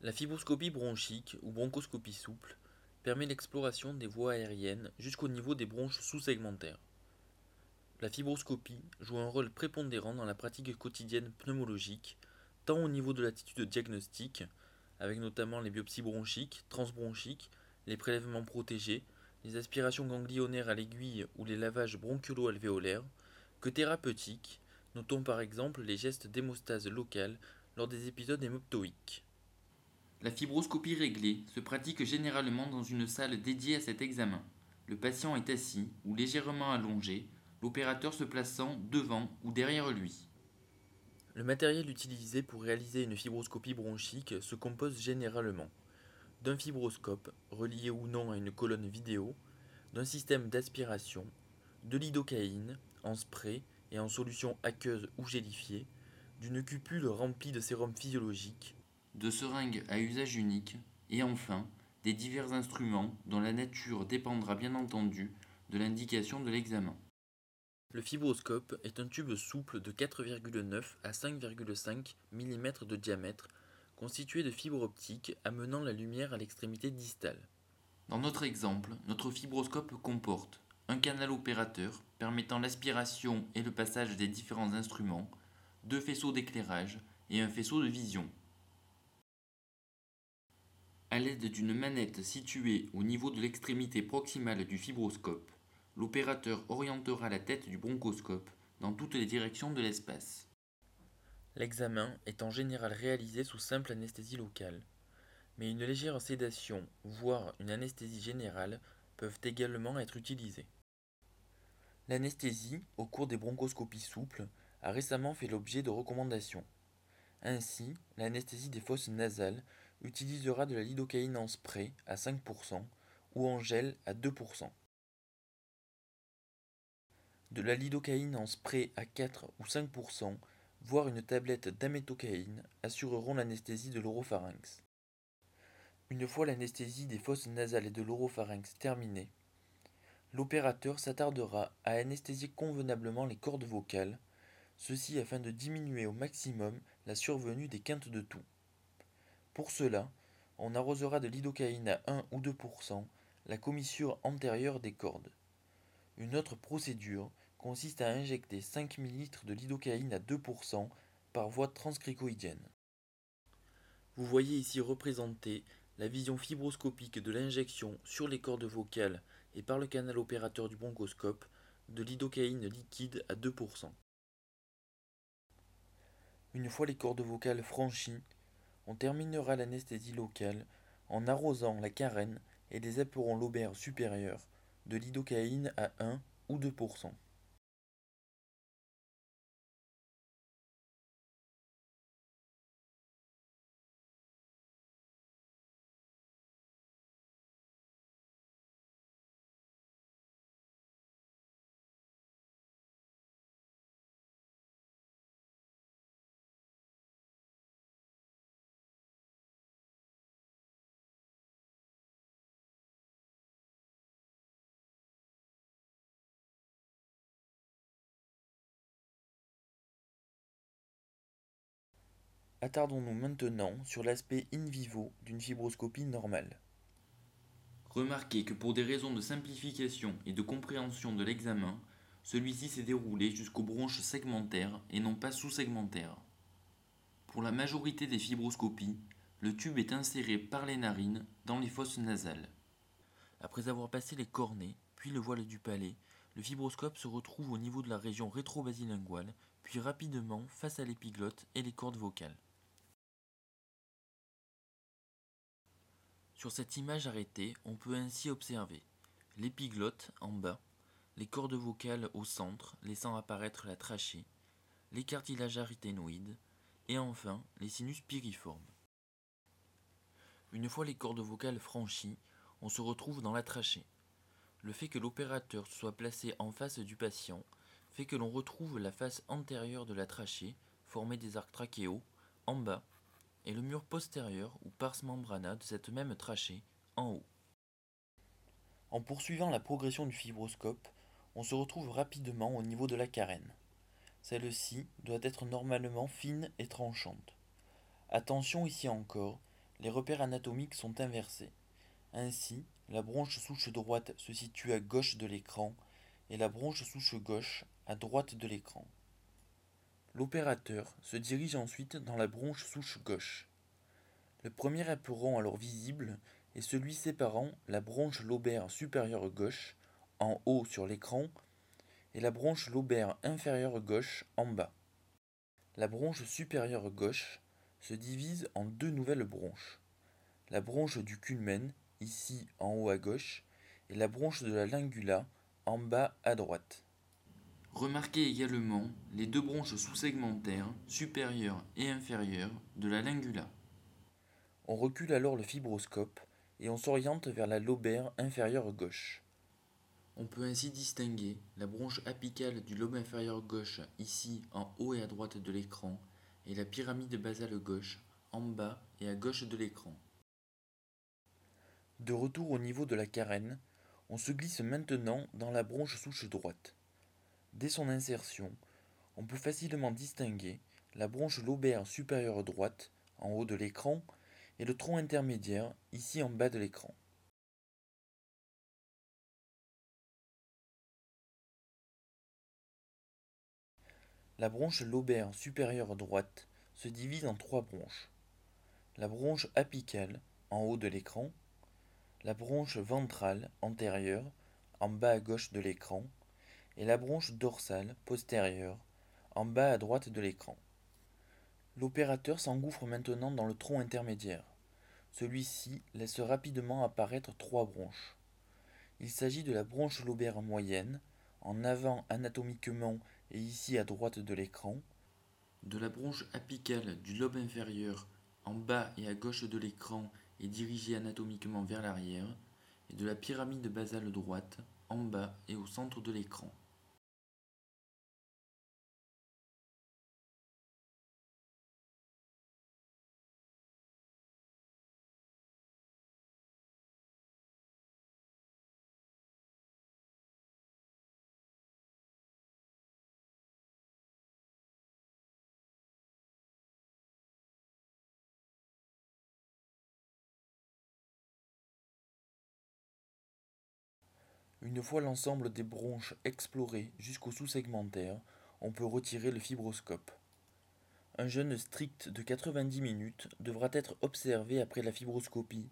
La fibroscopie bronchique ou bronchoscopie souple permet l'exploration des voies aériennes jusqu'au niveau des bronches sous-segmentaires. La fibroscopie joue un rôle prépondérant dans la pratique quotidienne pneumologique, tant au niveau de l'attitude diagnostique, avec notamment les biopsies bronchiques, transbronchiques, les prélèvements protégés, les aspirations ganglionnaires à l'aiguille ou les lavages bronchiolo-alvéolaires, que thérapeutique, notons par exemple les gestes d'hémostase locale lors des épisodes hémoptoïques. La fibroscopie réglée se pratique généralement dans une salle dédiée à cet examen. Le patient est assis ou légèrement allongé, l'opérateur se plaçant devant ou derrière lui. Le matériel utilisé pour réaliser une fibroscopie bronchique se compose généralement d'un fibroscope, relié ou non à une colonne vidéo, d'un système d'aspiration, de l'idocaïne, en spray et en solution aqueuse ou gélifiée, d'une cupule remplie de sérum physiologique, de seringues à usage unique, et enfin des divers instruments dont la nature dépendra bien entendu de l'indication de l'examen. Le fibroscope est un tube souple de 4,9 à 5,5 mm de diamètre, constitué de fibres optiques amenant la lumière à l'extrémité distale. Dans notre exemple, notre fibroscope comporte un canal opérateur permettant l'aspiration et le passage des différents instruments, deux faisceaux d'éclairage et un faisceau de vision. A l'aide d'une manette située au niveau de l'extrémité proximale du fibroscope, l'opérateur orientera la tête du bronchoscope dans toutes les directions de l'espace. L'examen est en général réalisé sous simple anesthésie locale, mais une légère sédation, voire une anesthésie générale, peuvent également être utilisées. L'anesthésie, au cours des bronchoscopies souples, a récemment fait l'objet de recommandations. Ainsi, l'anesthésie des fosses nasales utilisera de la lidocaïne en spray à 5% ou en gel à 2%. De la lidocaïne en spray à 4 ou 5%, voire une tablette d'amétocaïne assureront l'anesthésie de l'oropharynx. Une fois l'anesthésie des fosses nasales et de l'oropharynx terminée, l'opérateur s'attardera à anesthésier convenablement les cordes vocales, ceci afin de diminuer au maximum la survenue des quintes de toux. Pour cela, on arrosera de lidocaïne à 1 ou 2% la commissure antérieure des cordes. Une autre procédure consiste à injecter 5 ml de lidocaïne à 2% par voie transcricoïdienne. Vous voyez ici représentée la vision fibroscopique de l'injection sur les cordes vocales et par le canal opérateur du bronchoscope de lidocaïne liquide à 2%. Une fois les cordes vocales franchies, on terminera l'anesthésie locale en arrosant la carène et les éperons lobaires supérieurs de lidocaïne à 1 ou 2%. Attardons-nous maintenant sur l'aspect in vivo d'une fibroscopie normale. Remarquez que pour des raisons de simplification et de compréhension de l'examen, celui-ci s'est déroulé jusqu'aux bronches segmentaires et non pas sous-segmentaires. Pour la majorité des fibroscopies, le tube est inséré par les narines dans les fosses nasales. Après avoir passé les cornets, puis le voile du palais, le fibroscope se retrouve au niveau de la région rétro-basilinguale, puis rapidement face à l'épiglotte et les cordes vocales. Sur cette image arrêtée, on peut ainsi observer l'épiglotte en bas, les cordes vocales au centre, laissant apparaître la trachée, les cartilages aryténoïdes, et enfin les sinus piriformes. Une fois les cordes vocales franchies, on se retrouve dans la trachée. Le fait que l'opérateur soit placé en face du patient fait que l'on retrouve la face antérieure de la trachée, formée des arcs trachéaux, en bas, et le mur postérieur ou pars membrana de cette même trachée en haut. En poursuivant la progression du fibroscope, on se retrouve rapidement au niveau de la carène. Celle-ci doit être normalement fine et tranchante. Attention ici encore, les repères anatomiques sont inversés. Ainsi, la bronche souche droite se situe à gauche de l'écran et la bronche souche gauche à droite de l'écran. L'opérateur se dirige ensuite dans la bronche souche gauche. Le premier éperon alors visible est celui séparant la bronche lobaire supérieure gauche en haut sur l'écran et la bronche lobaire inférieure gauche en bas. La bronche supérieure gauche se divise en deux nouvelles bronches. La bronche du culmen, ici en haut à gauche, et la bronche de la lingula, en bas à droite. Remarquez également les deux bronches sous-segmentaires, supérieure et inférieure, de la lingula. On recule alors le fibroscope et on s'oriente vers la lobaire inférieure gauche. On peut ainsi distinguer la bronche apicale du lobe inférieur gauche ici en haut et à droite de l'écran et la pyramide basale gauche en bas et à gauche de l'écran. De retour au niveau de la carène, on se glisse maintenant dans la bronche souche droite. Dès son insertion, on peut facilement distinguer la bronche lobaire supérieure droite en haut de l'écran et le tronc intermédiaire ici en bas de l'écran. La bronche lobaire supérieure droite se divise en trois bronches. La bronche apicale en haut de l'écran, la bronche ventrale antérieure en bas à gauche de l'écran et la bronche dorsale postérieure en bas à droite de l'écran. L'opérateur s'engouffre maintenant dans le tronc intermédiaire. Celui-ci laisse rapidement apparaître trois bronches. Il s'agit de la bronche lobaire moyenne, en avant anatomiquement et ici à droite de l'écran, de la bronche apicale du lobe inférieur en bas et à gauche de l'écran et dirigée anatomiquement vers l'arrière, et de la pyramide basale droite en bas et au centre de l'écran. Une fois l'ensemble des bronches exploré jusqu'au sous-segmentaire, on peut retirer le fibroscope. Un jeûne strict de 90 minutes devra être observé après la fibroscopie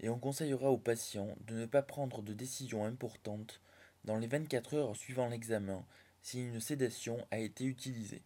et on conseillera aux patients de ne pas prendre de décision importante dans les 24 heures suivant l'examen si une sédation a été utilisée.